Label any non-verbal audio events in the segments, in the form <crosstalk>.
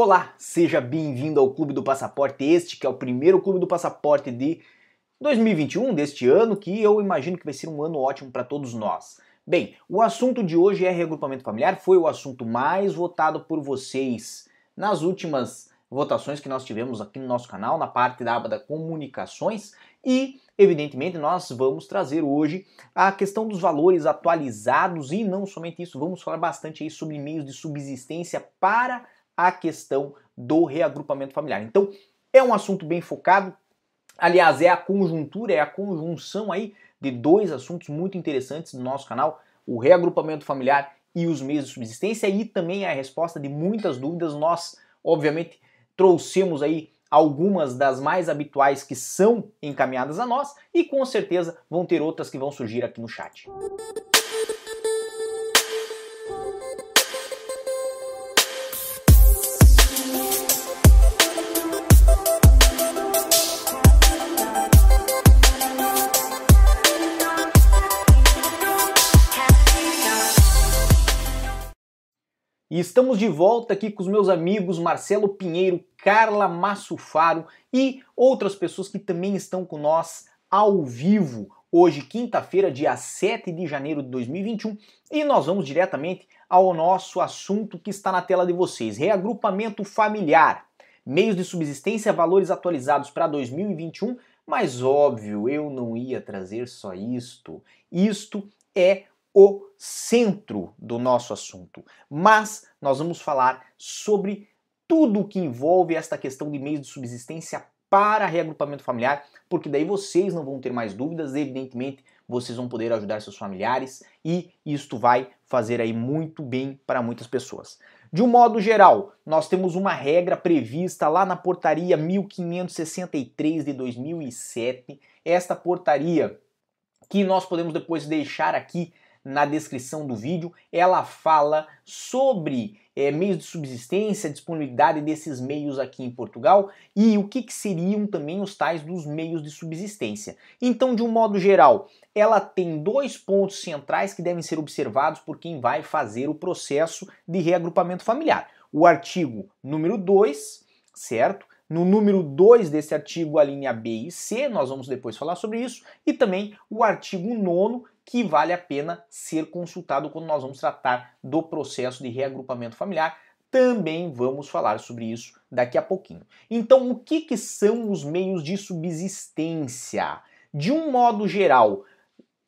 Olá, seja bem-vindo ao Clube do Passaporte, este que é o primeiro Clube do Passaporte de 2021, deste ano, que eu imagino que vai ser um ano ótimo para todos nós. Bem, o assunto de hoje é reagrupamento familiar, foi o assunto mais votado por vocês nas últimas votações que nós tivemos aqui no nosso canal, na parte da aba da comunicações, e evidentemente nós vamos trazer hoje a questão dos valores atualizados e não somente isso, vamos falar bastante aí sobre meios de subsistência para a questão do reagrupamento familiar. Então, é um assunto bem focado. Aliás, é a conjuntura, é a conjunção aí de dois assuntos muito interessantes no nosso canal: o reagrupamento familiar e os meios de subsistência, e também a resposta de muitas dúvidas. Nós, obviamente, trouxemos aí algumas das mais habituais que são encaminhadas a nós e com certeza vão ter outras que vão surgir aqui no chat. Estamos de volta aqui com os meus amigos Marcelo Pinheiro, Carla Massufaro e outras pessoas que também estão com nós ao vivo. Hoje, quinta-feira, dia 7 de janeiro de 2021, e nós vamos diretamente ao nosso assunto que está na tela de vocês: reagrupamento familiar, meios de subsistência, valores atualizados para 2021. Mas óbvio, eu não ia trazer só isto. Isto é o centro do nosso assunto. Mas nós vamos falar sobre tudo o que envolve esta questão de meios de subsistência para reagrupamento familiar, porque daí vocês não vão ter mais dúvidas, evidentemente vocês vão poder ajudar seus familiares e isto vai fazer aí muito bem para muitas pessoas. De um modo geral, nós temos uma regra prevista lá na portaria 1563 de 2007. Esta portaria que nós podemos depois deixar aqui na descrição do vídeo, ela fala sobre é, meios de subsistência, disponibilidade desses meios aqui em Portugal e o que, que seriam também os tais dos meios de subsistência. Então, de um modo geral, ela tem dois pontos centrais que devem ser observados por quem vai fazer o processo de reagrupamento familiar. O artigo número 2, certo? No número 2 desse artigo, a linha B e C, nós vamos depois falar sobre isso, e também o artigo 9, que vale a pena ser consultado quando nós vamos tratar do processo de reagrupamento familiar. Também vamos falar sobre isso daqui a pouquinho. Então, o que, que são os meios de subsistência? De um modo geral,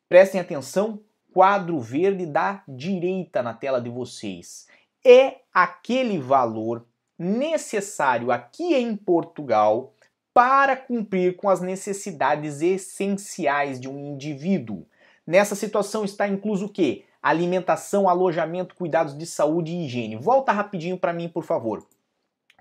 prestem atenção, quadro verde da direita na tela de vocês. É aquele valor necessário aqui em Portugal para cumprir com as necessidades essenciais de um indivíduo. Nessa situação está incluso o quê? Alimentação, alojamento, cuidados de saúde e higiene. Volta rapidinho para mim, por favor.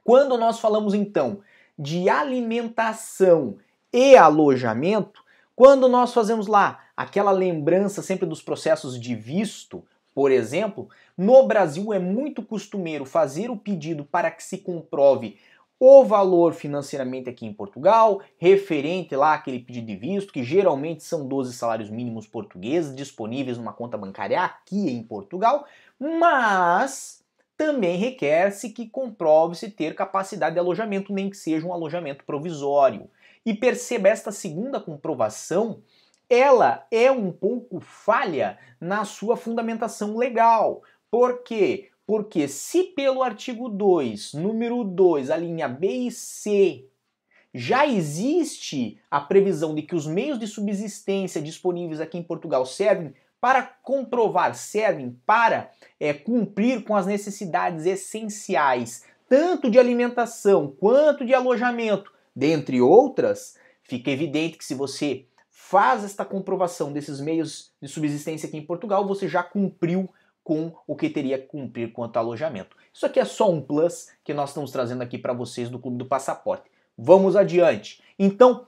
Quando nós falamos então de alimentação e alojamento, quando nós fazemos lá aquela lembrança sempre dos processos de visto, por exemplo, no Brasil é muito costumeiro fazer o pedido para que se comprove o valor financeiramente aqui em Portugal, referente lá àquele pedido de visto, que geralmente são 12 salários mínimos portugueses disponíveis numa conta bancária aqui em Portugal, mas também requer-se que comprove-se ter capacidade de alojamento, nem que seja um alojamento provisório. E perceba esta segunda comprovação, ela é um pouco falha na sua fundamentação legal. Por quê? Porque se pelo artigo 2, número 2, a linha B e C, já existe a previsão de que os meios de subsistência disponíveis aqui em Portugal servem para comprovar, servem para é, cumprir com as necessidades essenciais, tanto de alimentação quanto de alojamento, dentre outras, fica evidente que se você faz esta comprovação desses meios de subsistência aqui em Portugal, você já cumpriu com o que teria que cumprir quanto ao alojamento. Isso aqui é só um plus que nós estamos trazendo aqui para vocês do Clube do Passaporte. Vamos adiante. Então,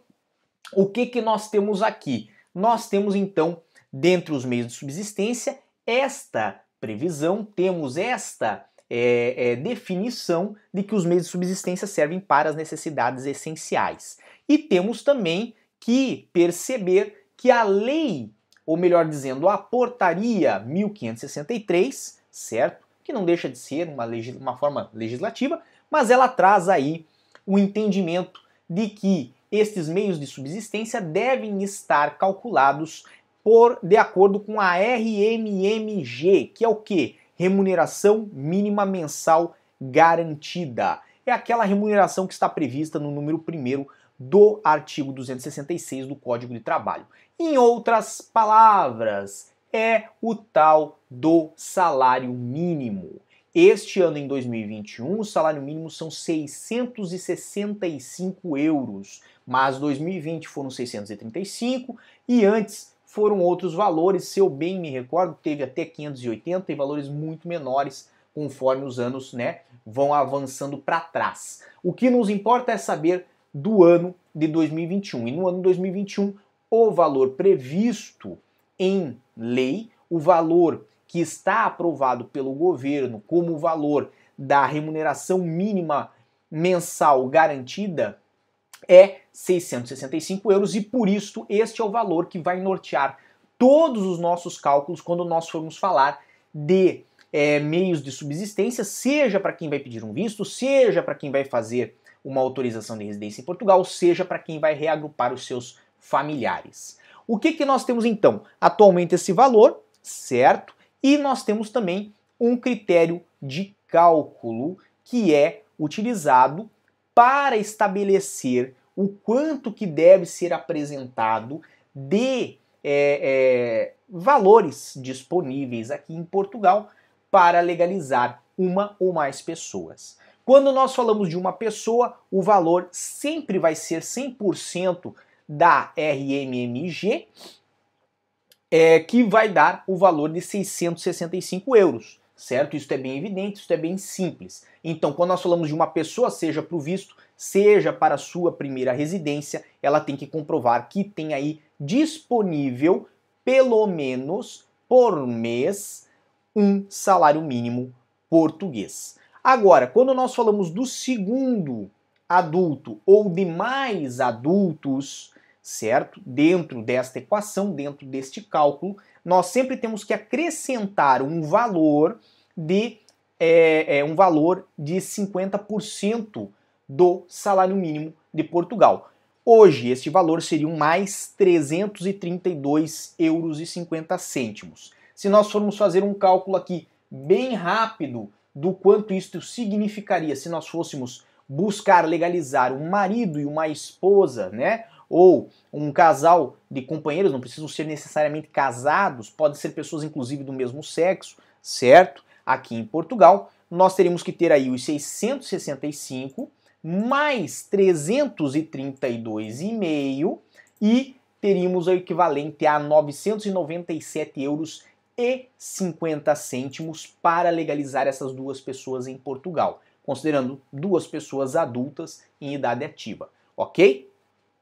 o que, que nós temos aqui? Nós temos então, dentre os meios de subsistência, esta previsão, temos esta é, é, definição de que os meios de subsistência servem para as necessidades essenciais. E temos também que perceber que a lei ou melhor dizendo, a Portaria 1563, certo? Que não deixa de ser uma, uma forma legislativa, mas ela traz aí o entendimento de que estes meios de subsistência devem estar calculados por de acordo com a RMMG, que é o que? Remuneração mínima mensal garantida. É aquela remuneração que está prevista no número 1 do artigo 266 do Código de Trabalho. Em outras palavras, é o tal do salário mínimo. Este ano, em 2021, o salário mínimo são 665 euros, mas 2020 foram 635 e antes foram outros valores. Se eu bem me recordo, teve até 580 e valores muito menores conforme os anos né, vão avançando para trás. O que nos importa é saber do ano de 2021. E no ano de 2021, o valor previsto em lei, o valor que está aprovado pelo governo como valor da remuneração mínima mensal garantida é 665 euros e por isso este é o valor que vai nortear todos os nossos cálculos quando nós formos falar de é, meios de subsistência, seja para quem vai pedir um visto, seja para quem vai fazer uma autorização de residência em Portugal, seja para quem vai reagrupar os seus familiares. O que, que nós temos então? Atualmente esse valor, certo? E nós temos também um critério de cálculo que é utilizado para estabelecer o quanto que deve ser apresentado de é, é, valores disponíveis aqui em Portugal para legalizar uma ou mais pessoas. Quando nós falamos de uma pessoa, o valor sempre vai ser 100% da RMMG, é, que vai dar o valor de 665 euros, certo? Isso é bem evidente, isso é bem simples. Então, quando nós falamos de uma pessoa, seja para o visto, seja para a sua primeira residência, ela tem que comprovar que tem aí disponível, pelo menos por mês, um salário mínimo português. Agora, quando nós falamos do segundo adulto ou de mais adultos, certo? Dentro desta equação, dentro deste cálculo, nós sempre temos que acrescentar um valor de é, é, um valor de 50% do salário mínimo de Portugal. Hoje, este valor seria mais 332 euros 50 cêntimos. Se nós formos fazer um cálculo aqui bem rápido do quanto isto significaria se nós fôssemos buscar legalizar um marido e uma esposa, né? ou um casal de companheiros, não precisam ser necessariamente casados, podem ser pessoas inclusive do mesmo sexo, certo? Aqui em Portugal, nós teríamos que ter aí os 665 mais 332,5 e teríamos o equivalente a 997 euros e 50 cêntimos para legalizar essas duas pessoas em Portugal, considerando duas pessoas adultas em idade ativa, ok?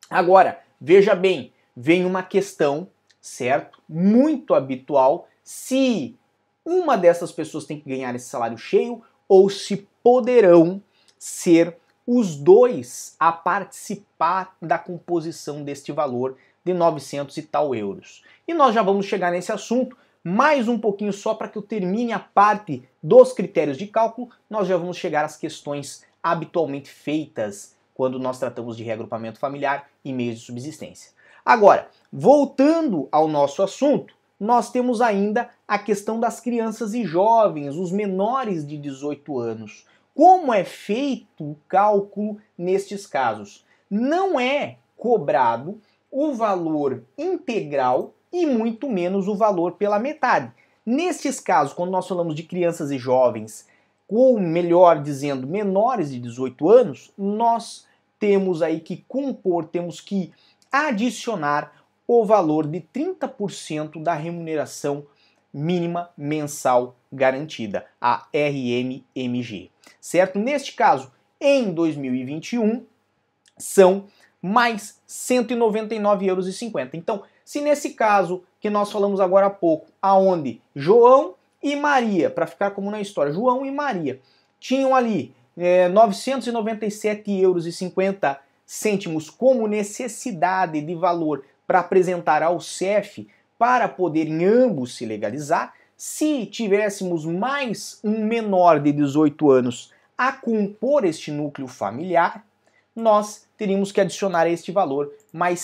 Agora, veja bem, vem uma questão, certo? Muito habitual se uma dessas pessoas tem que ganhar esse salário cheio ou se poderão ser os dois a participar da composição deste valor de 900 e tal euros. E nós já vamos chegar nesse assunto mais um pouquinho só para que eu termine a parte dos critérios de cálculo, nós já vamos chegar às questões habitualmente feitas quando nós tratamos de reagrupamento familiar e meios de subsistência. Agora, voltando ao nosso assunto, nós temos ainda a questão das crianças e jovens, os menores de 18 anos. Como é feito o cálculo nestes casos? Não é cobrado o valor integral e muito menos o valor pela metade. Nestes casos, quando nós falamos de crianças e jovens, ou melhor dizendo, menores de 18 anos, nós temos aí que compor, temos que adicionar o valor de 30% da remuneração mínima mensal garantida, a RMMG. Certo? Neste caso, em 2021, são mais R$ 199,50 euros. Então, se nesse caso que nós falamos agora há pouco, aonde João e Maria, para ficar como na história, João e Maria tinham ali é, 997 euros e 50 cêntimos como necessidade de valor para apresentar ao CEF para poderem ambos se legalizar. Se tivéssemos mais um menor de 18 anos a compor este núcleo familiar, nós teríamos que adicionar este valor mais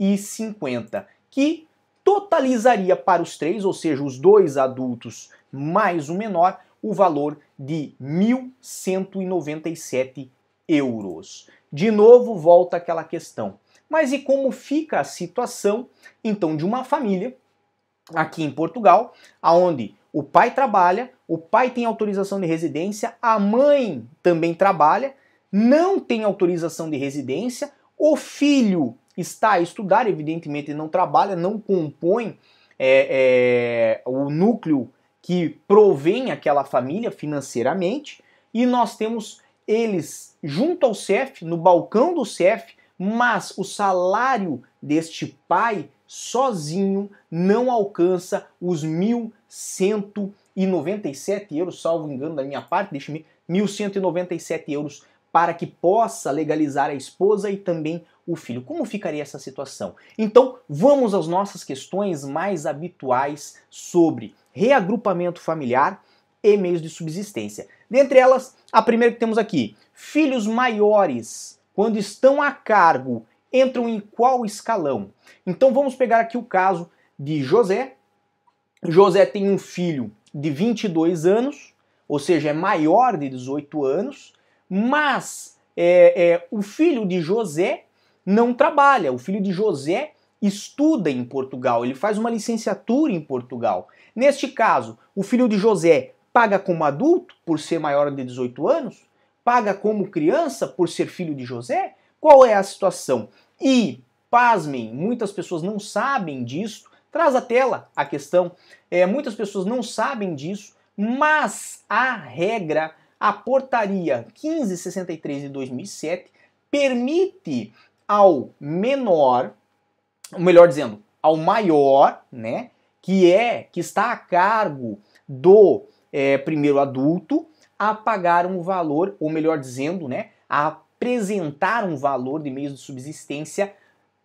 199,50, que totalizaria para os três, ou seja, os dois adultos mais o menor, o valor de 1.197 euros. De novo, volta aquela questão. Mas e como fica a situação, então, de uma família aqui em Portugal, aonde o pai trabalha, o pai tem autorização de residência, a mãe também trabalha, não tem autorização de residência, o filho está a estudar, evidentemente não trabalha, não compõe é, é, o núcleo que provém aquela família financeiramente, e nós temos eles junto ao CEF, no balcão do CEF, mas o salário deste pai sozinho não alcança os 1.197 euros, salvo engano da minha parte, deixe-me, 1.197 euros para que possa legalizar a esposa e também o filho. Como ficaria essa situação? Então, vamos às nossas questões mais habituais sobre reagrupamento familiar e meios de subsistência. Dentre elas, a primeira que temos aqui: filhos maiores, quando estão a cargo, entram em qual escalão? Então vamos pegar aqui o caso de José. José tem um filho de 22 anos, ou seja, é maior de 18 anos, mas é, é, o filho de José não trabalha. O filho de José estuda em Portugal, ele faz uma licenciatura em Portugal. Neste caso, o filho de José paga como adulto por ser maior de 18 anos? Paga como criança por ser filho de José? Qual é a situação? E, pasmem, muitas pessoas não sabem disso. Traz a tela a questão. É, muitas pessoas não sabem disso, mas a regra a portaria 1563 de 2007 permite ao menor, melhor dizendo, ao maior, né, que é que está a cargo do é, primeiro adulto, a pagar um valor, ou melhor dizendo, né, a apresentar um valor de meios de subsistência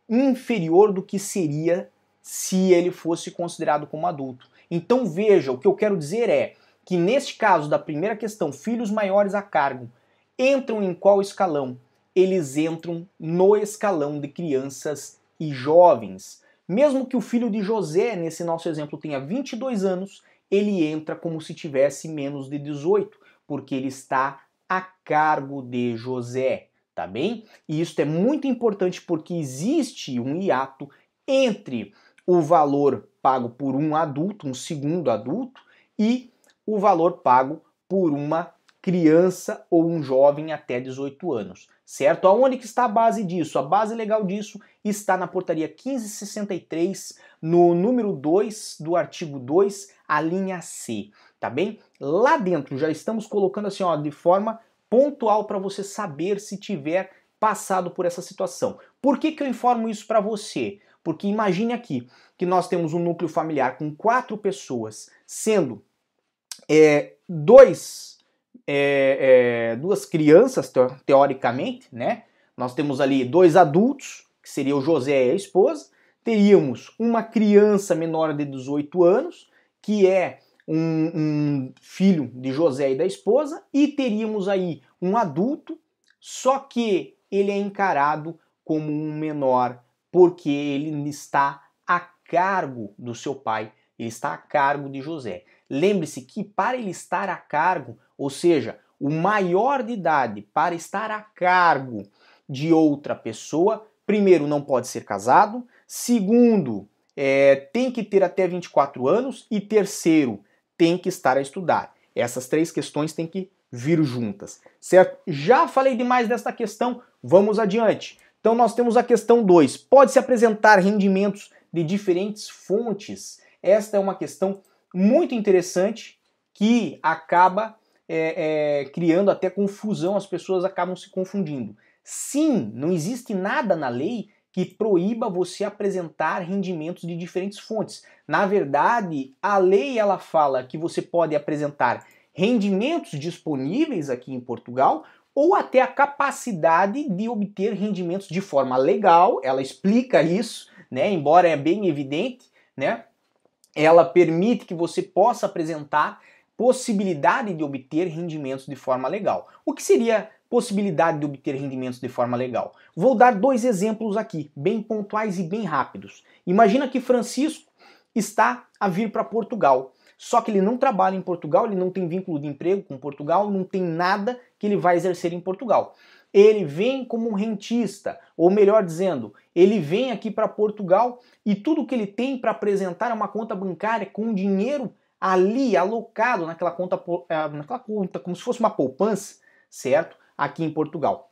inferior do que seria se ele fosse considerado como adulto. Então veja, o que eu quero dizer é que neste caso da primeira questão, filhos maiores a cargo, entram em qual escalão? Eles entram no escalão de crianças e jovens. Mesmo que o filho de José, nesse nosso exemplo, tenha 22 anos, ele entra como se tivesse menos de 18, porque ele está a cargo de José, tá bem? E isso é muito importante porque existe um hiato entre o valor pago por um adulto, um segundo adulto, e o valor pago por uma criança ou um jovem até 18 anos, certo? Aonde que está a base disso? A base legal disso está na portaria 1563, no número 2 do artigo 2, a linha C, tá bem? Lá dentro já estamos colocando assim, ó, de forma pontual para você saber se tiver passado por essa situação. Por que, que eu informo isso para você? Porque imagine aqui que nós temos um núcleo familiar com quatro pessoas, sendo é, dois, é, é, duas crianças, teoricamente, né? Nós temos ali dois adultos, que seria o José e a esposa, teríamos uma criança menor de 18 anos, que é um, um, filho de José e da esposa, e teríamos aí um adulto, só que ele é encarado como um menor, porque ele está a cargo do seu pai, ele está a cargo de José. Lembre-se que para ele estar a cargo, ou seja, o maior de idade para estar a cargo de outra pessoa, primeiro, não pode ser casado, segundo, é, tem que ter até 24 anos e terceiro, tem que estar a estudar. Essas três questões têm que vir juntas, certo? Já falei demais desta questão, vamos adiante. Então nós temos a questão 2. Pode-se apresentar rendimentos de diferentes fontes? Esta é uma questão muito interessante que acaba é, é, criando até confusão, as pessoas acabam se confundindo. Sim, não existe nada na lei que proíba você apresentar rendimentos de diferentes fontes. Na verdade, a lei ela fala que você pode apresentar rendimentos disponíveis aqui em Portugal ou até a capacidade de obter rendimentos de forma legal. Ela explica isso, né? Embora é bem evidente, né? Ela permite que você possa apresentar possibilidade de obter rendimentos de forma legal. O que seria possibilidade de obter rendimentos de forma legal? Vou dar dois exemplos aqui, bem pontuais e bem rápidos. Imagina que Francisco está a vir para Portugal. Só que ele não trabalha em Portugal, ele não tem vínculo de emprego com Portugal, não tem nada que ele vai exercer em Portugal. Ele vem como um rentista, ou melhor dizendo, ele vem aqui para Portugal e tudo que ele tem para apresentar é uma conta bancária com dinheiro ali alocado naquela conta, eh, naquela conta, como se fosse uma poupança, certo? Aqui em Portugal.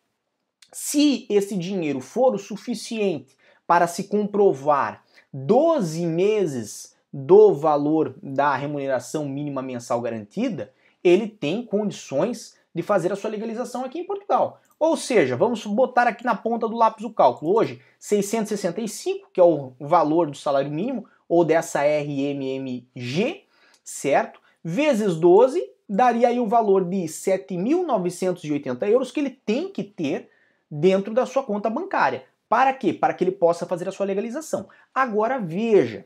Se esse dinheiro for o suficiente para se comprovar 12 meses do valor da remuneração mínima mensal garantida, ele tem condições de fazer a sua legalização aqui em Portugal. Ou seja, vamos botar aqui na ponta do lápis o cálculo. Hoje, 665, que é o valor do salário mínimo, ou dessa RMMG, certo? Vezes 12 daria aí o valor de 7.980 euros que ele tem que ter dentro da sua conta bancária. Para quê? Para que ele possa fazer a sua legalização. Agora veja,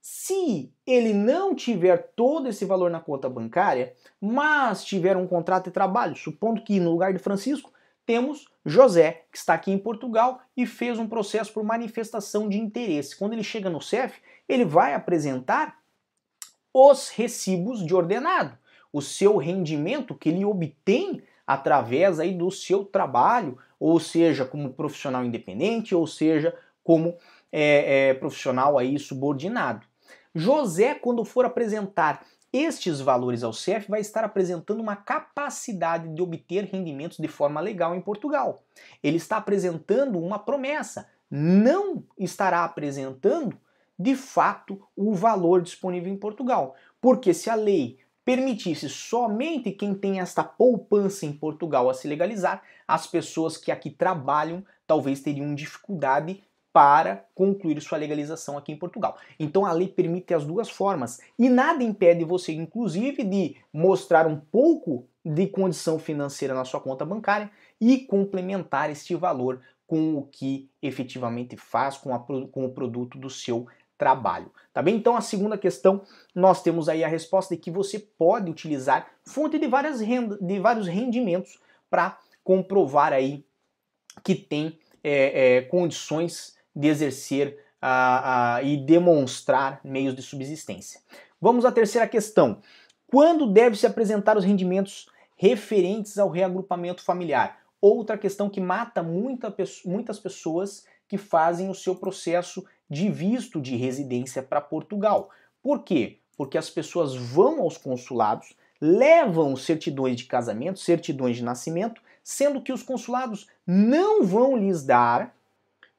se ele não tiver todo esse valor na conta bancária, mas tiver um contrato de trabalho, supondo que no lugar de Francisco temos José, que está aqui em Portugal e fez um processo por manifestação de interesse. Quando ele chega no CEF, ele vai apresentar os recibos de ordenado, o seu rendimento que ele obtém através aí do seu trabalho, ou seja, como profissional independente, ou seja, como é, é, profissional aí subordinado. José, quando for apresentar estes valores ao CEF, vai estar apresentando uma capacidade de obter rendimentos de forma legal em Portugal. Ele está apresentando uma promessa, não estará apresentando de fato o valor disponível em Portugal. Porque se a lei permitisse somente quem tem esta poupança em Portugal a se legalizar, as pessoas que aqui trabalham talvez teriam dificuldade para concluir sua legalização aqui em Portugal. Então a lei permite as duas formas e nada impede você, inclusive, de mostrar um pouco de condição financeira na sua conta bancária e complementar este valor com o que efetivamente faz com, a, com o produto do seu trabalho. Tá bem? Então a segunda questão, nós temos aí a resposta de que você pode utilizar fonte de, várias renda, de vários rendimentos para comprovar aí que tem é, é, condições de exercer a, a, e demonstrar meios de subsistência. Vamos à terceira questão. Quando deve se apresentar os rendimentos referentes ao reagrupamento familiar? Outra questão que mata muita, muitas pessoas que fazem o seu processo de visto de residência para Portugal. Por quê? Porque as pessoas vão aos consulados, levam certidões de casamento, certidões de nascimento, sendo que os consulados não vão lhes dar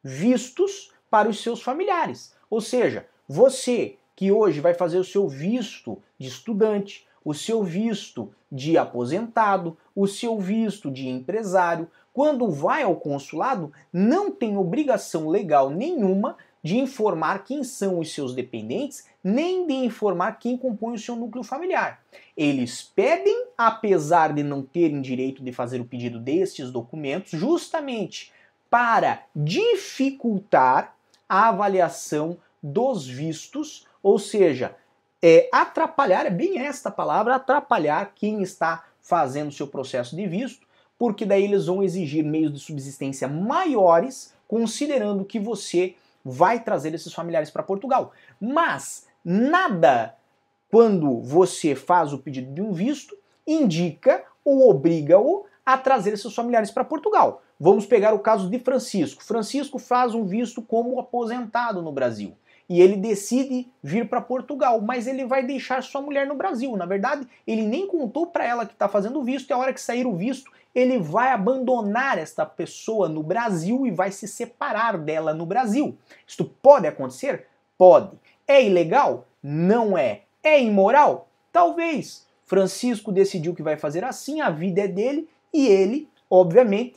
vistos para os seus familiares. Ou seja, você que hoje vai fazer o seu visto de estudante, o seu visto de aposentado, o seu visto de empresário, quando vai ao consulado, não tem obrigação legal nenhuma de informar quem são os seus dependentes, nem de informar quem compõe o seu núcleo familiar. Eles pedem, apesar de não terem direito de fazer o pedido destes documentos, justamente para dificultar a avaliação dos vistos, ou seja, é, atrapalhar, é bem esta palavra, atrapalhar quem está fazendo seu processo de visto, porque daí eles vão exigir meios de subsistência maiores, considerando que você vai trazer esses familiares para Portugal. Mas nada, quando você faz o pedido de um visto, indica ou obriga-o a trazer esses familiares para Portugal. Vamos pegar o caso de Francisco. Francisco faz um visto como aposentado no Brasil e ele decide vir para Portugal, mas ele vai deixar sua mulher no Brasil. Na verdade, ele nem contou para ela que está fazendo o visto e a hora que sair o visto, ele vai abandonar esta pessoa no Brasil e vai se separar dela no Brasil. Isto pode acontecer? Pode. É ilegal? Não é. É imoral? Talvez. Francisco decidiu que vai fazer assim, a vida é dele e ele, obviamente,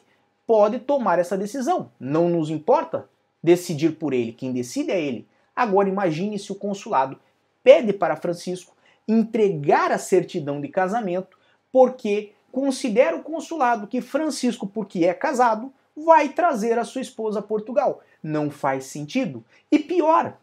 pode tomar essa decisão. Não nos importa decidir por ele, quem decide é ele. Agora imagine se o consulado pede para Francisco entregar a certidão de casamento porque considera o consulado que Francisco, porque é casado, vai trazer a sua esposa a Portugal. Não faz sentido. E pior,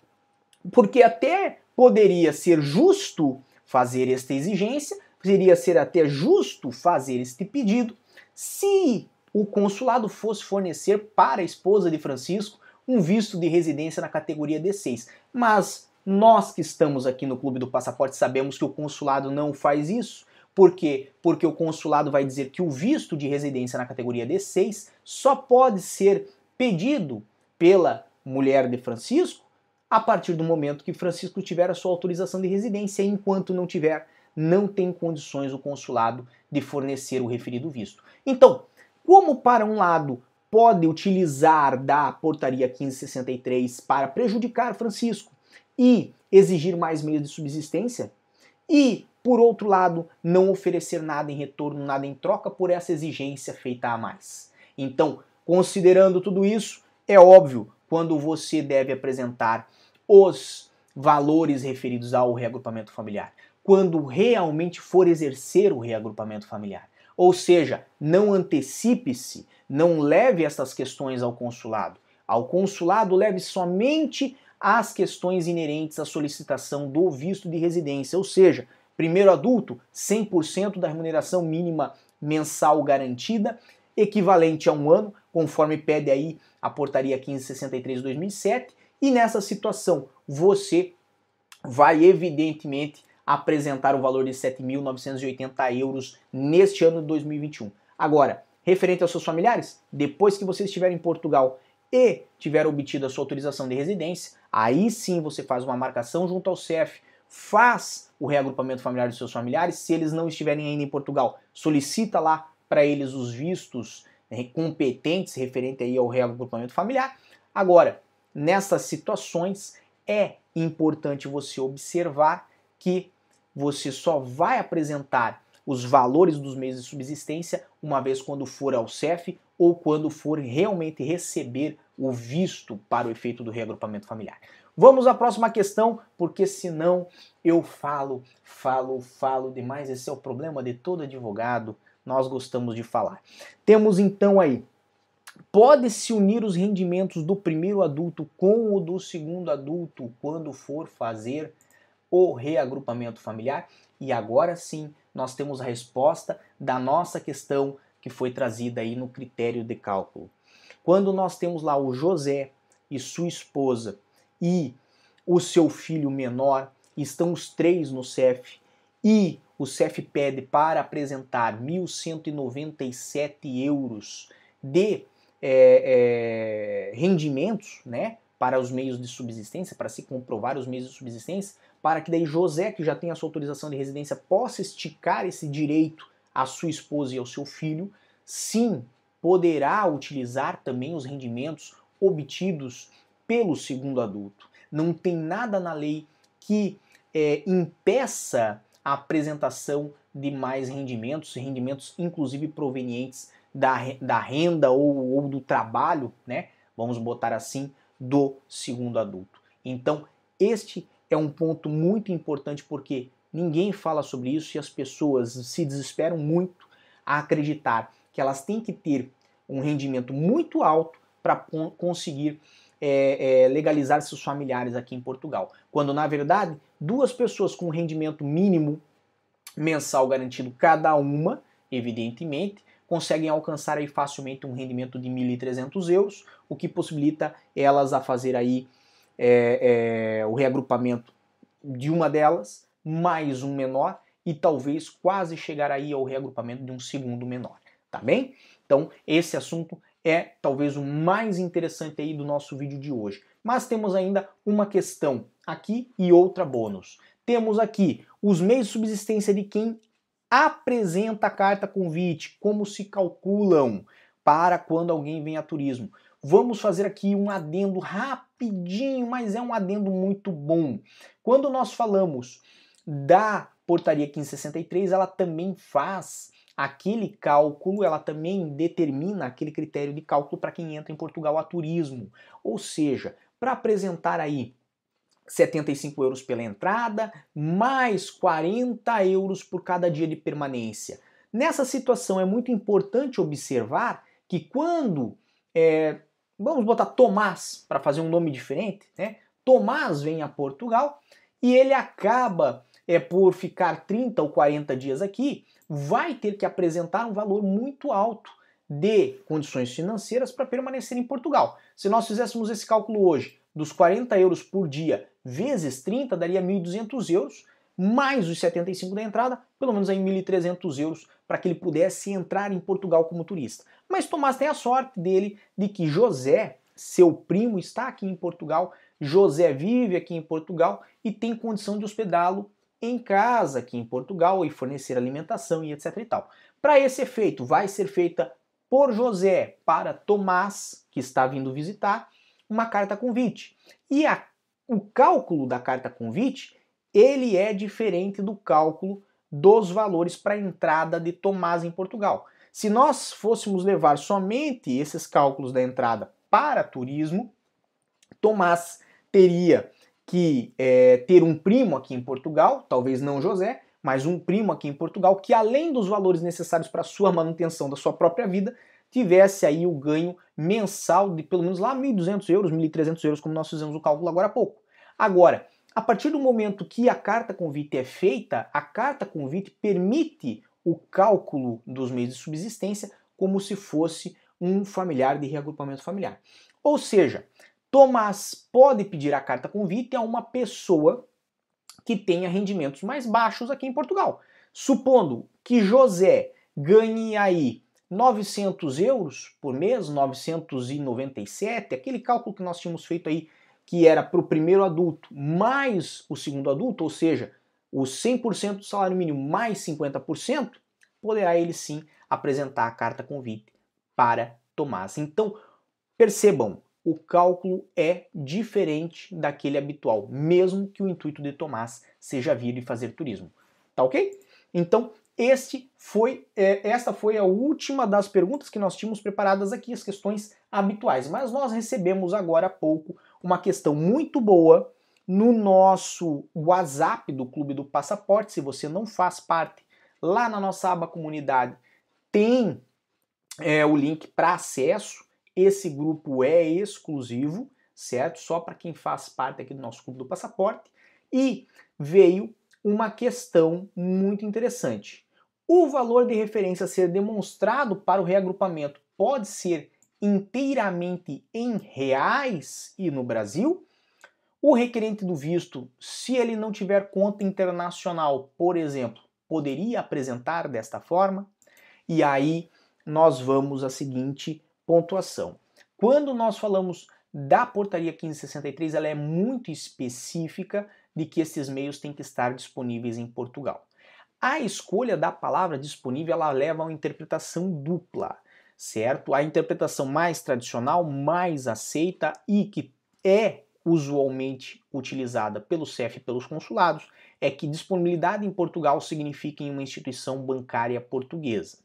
porque até poderia ser justo fazer esta exigência, poderia ser até justo fazer este pedido se o consulado fosse fornecer para a esposa de Francisco um visto de residência na categoria D6. Mas nós que estamos aqui no Clube do Passaporte sabemos que o consulado não faz isso. Por quê? Porque o consulado vai dizer que o visto de residência na categoria D6 só pode ser pedido pela mulher de Francisco a partir do momento que Francisco tiver a sua autorização de residência. Enquanto não tiver, não tem condições o consulado de fornecer o referido visto. Então, como para um lado pode utilizar da portaria 1563 para prejudicar Francisco e exigir mais meios de subsistência, e por outro lado, não oferecer nada em retorno, nada em troca por essa exigência feita a mais. Então, considerando tudo isso, é óbvio quando você deve apresentar os valores referidos ao reagrupamento familiar, quando realmente for exercer o reagrupamento familiar. Ou seja, não antecipe-se, não leve essas questões ao consulado. Ao consulado, leve somente as questões inerentes à solicitação do visto de residência, ou seja, primeiro adulto, 100% da remuneração mínima mensal garantida, equivalente a um ano, conforme pede aí a portaria 1563 de 2007, e nessa situação você vai evidentemente apresentar o valor de 7.980 euros neste ano de 2021. Agora, referente aos seus familiares, depois que você estiver em Portugal e tiver obtido a sua autorização de residência, aí sim você faz uma marcação junto ao CEF, faz o reagrupamento familiar dos seus familiares. Se eles não estiverem ainda em Portugal, solicita lá para eles os vistos né, competentes referente aí ao reagrupamento familiar. Agora, nessas situações é importante você observar que você só vai apresentar os valores dos meios de subsistência uma vez quando for ao CEF ou quando for realmente receber o visto para o efeito do reagrupamento familiar. Vamos à próxima questão, porque senão eu falo, falo, falo demais. Esse é o problema de todo advogado. Nós gostamos de falar. Temos então aí Pode-se unir os rendimentos do primeiro adulto com o do segundo adulto quando for fazer o reagrupamento familiar? E agora sim, nós temos a resposta da nossa questão que foi trazida aí no critério de cálculo. Quando nós temos lá o José e sua esposa e o seu filho menor, estão os três no CEF e o CEF pede para apresentar 1.197 euros de é, é, rendimentos, né, para os meios de subsistência, para se comprovar os meios de subsistência, para que daí José, que já tem a sua autorização de residência, possa esticar esse direito à sua esposa e ao seu filho, sim, poderá utilizar também os rendimentos obtidos pelo segundo adulto. Não tem nada na lei que é, impeça a apresentação de mais rendimentos, rendimentos inclusive provenientes da, da renda ou, ou do trabalho, né? Vamos botar assim, do segundo adulto. Então, este é um ponto muito importante porque ninguém fala sobre isso e as pessoas se desesperam muito a acreditar que elas têm que ter um rendimento muito alto para conseguir é, é, legalizar seus familiares aqui em Portugal. Quando, na verdade, duas pessoas com um rendimento mínimo mensal garantido cada uma, evidentemente, conseguem alcançar aí facilmente um rendimento de 1.300 euros, o que possibilita elas a fazer aí é, é, o reagrupamento de uma delas, mais um menor, e talvez quase chegar aí ao reagrupamento de um segundo menor, tá bem? Então, esse assunto é talvez o mais interessante aí do nosso vídeo de hoje. Mas temos ainda uma questão aqui e outra bônus. Temos aqui os meios de subsistência de quem apresenta a carta convite, como se calculam para quando alguém vem a turismo. Vamos fazer aqui um adendo rapidinho, mas é um adendo muito bom. Quando nós falamos da portaria 1563, ela também faz aquele cálculo, ela também determina aquele critério de cálculo para quem entra em Portugal a turismo. Ou seja, para apresentar aí 75 euros pela entrada, mais 40 euros por cada dia de permanência. Nessa situação é muito importante observar que quando, é, vamos botar Tomás para fazer um nome diferente, né? Tomás vem a Portugal e ele acaba é por ficar 30 ou 40 dias aqui, vai ter que apresentar um valor muito alto de condições financeiras para permanecer em Portugal. Se nós fizéssemos esse cálculo hoje, dos 40 euros por dia vezes 30, daria 1.200 euros, mais os 75 da entrada, pelo menos aí 1.300 euros, para que ele pudesse entrar em Portugal como turista. Mas Tomás tem a sorte dele de que José, seu primo, está aqui em Portugal, José vive aqui em Portugal e tem condição de hospedá-lo em casa aqui em Portugal e fornecer alimentação e etc e tal. Para esse efeito, vai ser feita por José para Tomás, que está vindo visitar, uma carta convite. E a, o cálculo da carta convite, ele é diferente do cálculo dos valores para entrada de Tomás em Portugal. Se nós fôssemos levar somente esses cálculos da entrada para turismo, Tomás teria que é, ter um primo aqui em Portugal, talvez não José, mas um primo aqui em Portugal, que além dos valores necessários para a sua manutenção da sua própria vida, tivesse aí o ganho mensal de pelo menos lá 1.200 euros, 1.300 euros, como nós fizemos o cálculo agora há pouco. Agora, a partir do momento que a carta convite é feita, a carta convite permite o cálculo dos meios de subsistência como se fosse um familiar de reagrupamento familiar. Ou seja, Tomás pode pedir a carta convite a uma pessoa que tenha rendimentos mais baixos aqui em Portugal. Supondo que José ganhe aí 900 euros por mês, 997, aquele cálculo que nós tínhamos feito aí, que era para o primeiro adulto mais o segundo adulto, ou seja, o 100% do salário mínimo mais 50%, poderá ele sim apresentar a carta convite para Tomás. Então, percebam, o cálculo é diferente daquele habitual, mesmo que o intuito de Tomás seja vir e fazer turismo. Tá ok? Então, este foi, é, esta foi a última das perguntas que nós tínhamos preparadas aqui, as questões habituais. Mas nós recebemos agora há pouco uma questão muito boa no nosso WhatsApp do Clube do Passaporte. Se você não faz parte, lá na nossa aba comunidade tem é, o link para acesso esse grupo é exclusivo, certo? Só para quem faz parte aqui do nosso clube do passaporte. E veio uma questão muito interessante. O valor de referência a ser demonstrado para o reagrupamento pode ser inteiramente em reais e no Brasil? O requerente do visto, se ele não tiver conta internacional, por exemplo, poderia apresentar desta forma? E aí nós vamos à seguinte pontuação. Quando nós falamos da portaria 1563, ela é muito específica de que esses meios têm que estar disponíveis em Portugal. A escolha da palavra disponível ela leva a uma interpretação dupla, certo? A interpretação mais tradicional, mais aceita e que é usualmente utilizada pelo CEF e pelos consulados é que disponibilidade em Portugal significa em uma instituição bancária portuguesa.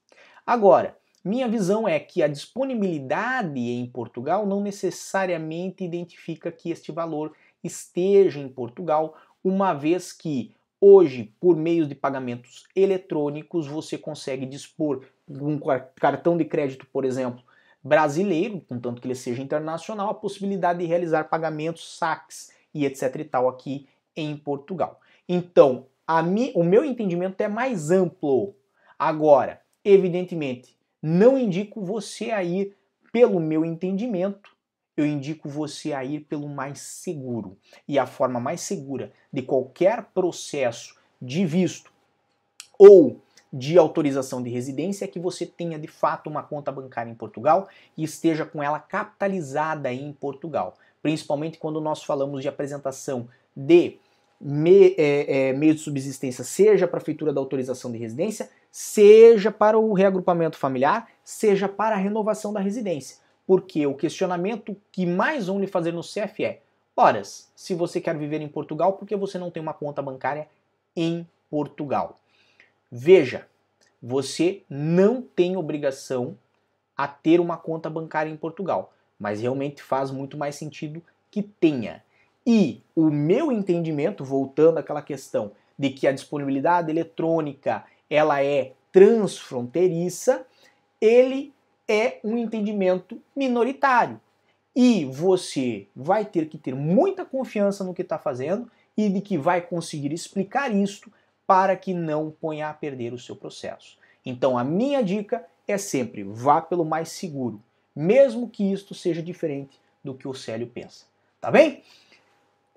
Agora, minha visão é que a disponibilidade em Portugal não necessariamente identifica que este valor esteja em Portugal, uma vez que hoje, por meio de pagamentos eletrônicos, você consegue dispor um cartão de crédito, por exemplo, brasileiro, contanto que ele seja internacional, a possibilidade de realizar pagamentos, saques e etc e tal aqui em Portugal. Então, mi, o meu entendimento é mais amplo. Agora, evidentemente, não indico você a ir pelo meu entendimento, eu indico você a ir pelo mais seguro. E a forma mais segura de qualquer processo de visto ou de autorização de residência é que você tenha de fato uma conta bancária em Portugal e esteja com ela capitalizada em Portugal. Principalmente quando nós falamos de apresentação de me, é, é, meio de subsistência, seja para a feitura da autorização de residência, seja para o reagrupamento familiar, seja para a renovação da residência. Porque o questionamento que mais vão lhe fazer no CF é: horas, se você quer viver em Portugal, por que você não tem uma conta bancária em Portugal? Veja, você não tem obrigação a ter uma conta bancária em Portugal, mas realmente faz muito mais sentido que tenha. E o meu entendimento, voltando àquela questão de que a disponibilidade eletrônica ela é transfronteiriça, ele é um entendimento minoritário. E você vai ter que ter muita confiança no que está fazendo e de que vai conseguir explicar isto para que não ponha a perder o seu processo. Então a minha dica é sempre vá pelo mais seguro, mesmo que isto seja diferente do que o Célio pensa. Tá bem?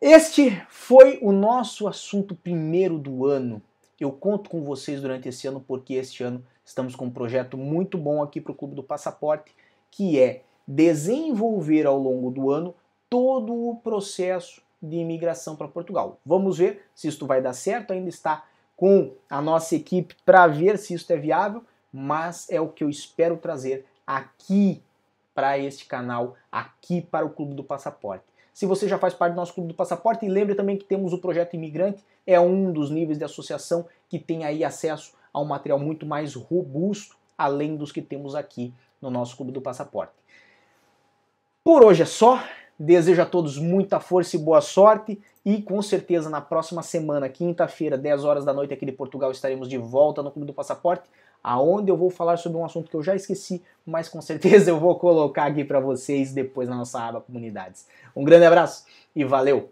Este foi o nosso assunto primeiro do ano. Eu conto com vocês durante esse ano porque este ano estamos com um projeto muito bom aqui para o Clube do Passaporte, que é desenvolver ao longo do ano todo o processo de imigração para Portugal. Vamos ver se isto vai dar certo, ainda está com a nossa equipe para ver se isso é viável, mas é o que eu espero trazer aqui para este canal, aqui para o Clube do Passaporte. Se você já faz parte do nosso Clube do Passaporte, lembre também que temos o Projeto Imigrante, é um dos níveis de associação que tem aí acesso a um material muito mais robusto, além dos que temos aqui no nosso Clube do Passaporte. Por hoje é só. Desejo a todos muita força e boa sorte. E com certeza na próxima semana, quinta-feira, 10 horas da noite aqui de Portugal, estaremos de volta no Clube do Passaporte, aonde eu vou falar sobre um assunto que eu já esqueci, mas com certeza <laughs> eu vou colocar aqui para vocês depois na nossa aba comunidades. Um grande abraço e valeu!